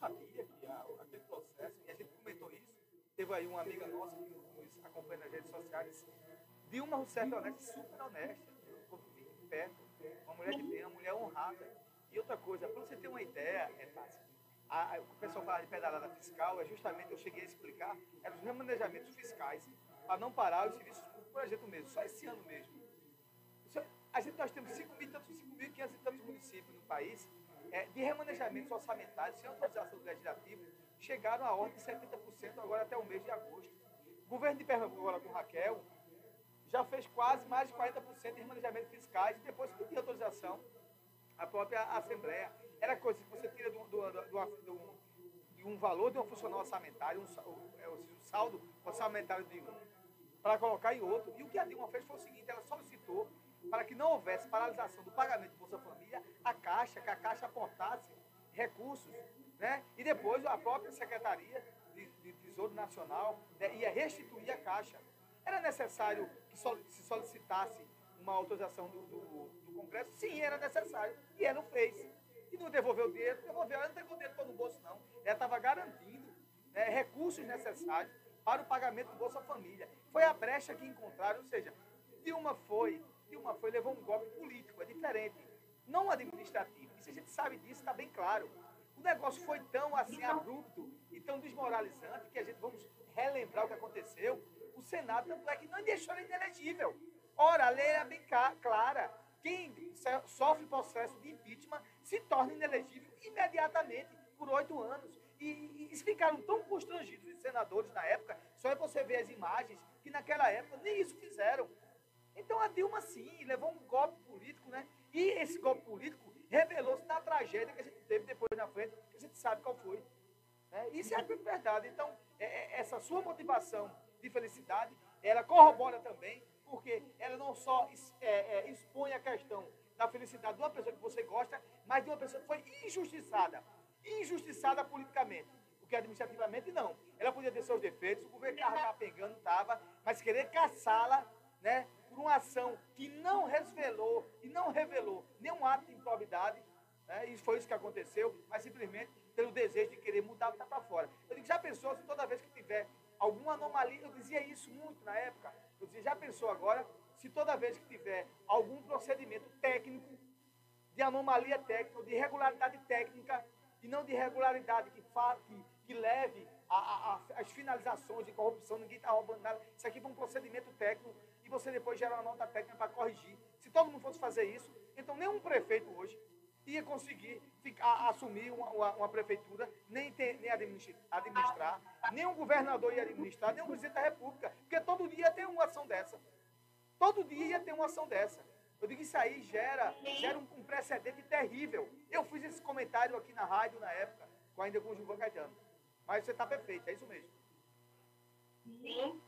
sabia que a, aquele processo, e a gente comentou isso, teve aí uma amiga nossa que nos acompanha nas redes sociais, de uma certa honesta, super honesta, de perto, uma mulher de bem, uma mulher honrada. E outra coisa, para você ter uma ideia, é fácil. A, a, o pessoal fala de pedalada fiscal, é justamente, eu cheguei a explicar, eram os remanejamentos fiscais, para não parar os serviços públicos, por exemplo, mesmo, só esse ano mesmo. Isso, a gente, nós temos 5.500 e tantos municípios no país, é, de remanejamentos orçamentários, sem autorização do legislativo, chegaram à ordem de 70% agora até o mês de agosto. O governo de Pernambuco, agora com Raquel, já fez quase mais de 40% de remanejamentos fiscais e depois pediu autorização à própria Assembleia. Era coisa que você tira do, do, do, de um valor de um funcional orçamentário, um, é, o, saldo orçamentário de um, para colocar em outro. E o que a Dilma fez foi o seguinte, ela solicitou para que não houvesse paralisação do pagamento do Bolsa Família, Caixa, que a Caixa aportasse recursos, né? e depois a própria Secretaria de, de Tesouro Nacional né, ia restituir a Caixa. Era necessário que se solicitasse uma autorização do, do, do, Congresso? Sim, era necessário. E ela não fez. E não devolveu o dinheiro, devolveu. Ela não entregou o dinheiro todo no bolso, não. Ela estava garantindo né, recursos necessários para o pagamento do Bolsa Família. Foi a brecha que encontraram, ou seja, Dilma foi, Dilma foi, levou um golpe político, é diferente, não administrativo. Se a gente sabe disso, está bem claro. O negócio foi tão assim abrupto e tão desmoralizante que a gente vamos relembrar o que aconteceu o Senado, tanto é que não deixou ele inelegível. Ora, a lei é bem clara. Quem sofre processo de impeachment se torna inelegível imediatamente por oito anos. E, e, ficaram tão constrangidos, os senadores na época, só é você ver as imagens, que naquela época nem isso fizeram. Então a Dilma, sim, levou um golpe político, né? E esse golpe político revelou-se na tragédia que a gente teve depois na frente, que a gente sabe qual foi. Né? Isso é verdade. Então, é, é, essa sua motivação de felicidade, ela corrobora também, porque ela não só é, é, expõe a questão da felicidade de uma pessoa que você gosta, mas de uma pessoa que foi injustiçada, injustiçada politicamente. Porque administrativamente não. Ela podia ter seus defeitos, o governo estava pegando, estava, mas querer caçá-la, né, uma ação que não revelou e não revelou nenhum ato de improbidade, né, e foi isso que aconteceu, mas simplesmente pelo desejo de querer mudar o que está para fora. Eu digo, já pensou se toda vez que tiver alguma anomalia, eu dizia isso muito na época, eu dizia, já pensou agora, se toda vez que tiver algum procedimento técnico, de anomalia técnica, de irregularidade técnica, e não de irregularidade que, que, que leve às finalizações de corrupção, ninguém está roubando nada, isso aqui foi um procedimento técnico, e você depois gera uma nota técnica para corrigir. Se todo mundo fosse fazer isso, então nenhum prefeito hoje ia conseguir ficar, assumir uma, uma, uma prefeitura, nem, ter, nem administrar, nem um governador ia administrar, nem um presidente da República, porque todo dia tem uma ação dessa. Todo dia tem uma ação dessa. Eu digo, isso aí gera, gera um, um precedente terrível. Eu fiz esse comentário aqui na rádio na época, ainda com o Gilvan Caetano. Mas você está perfeito, é isso mesmo. Sim.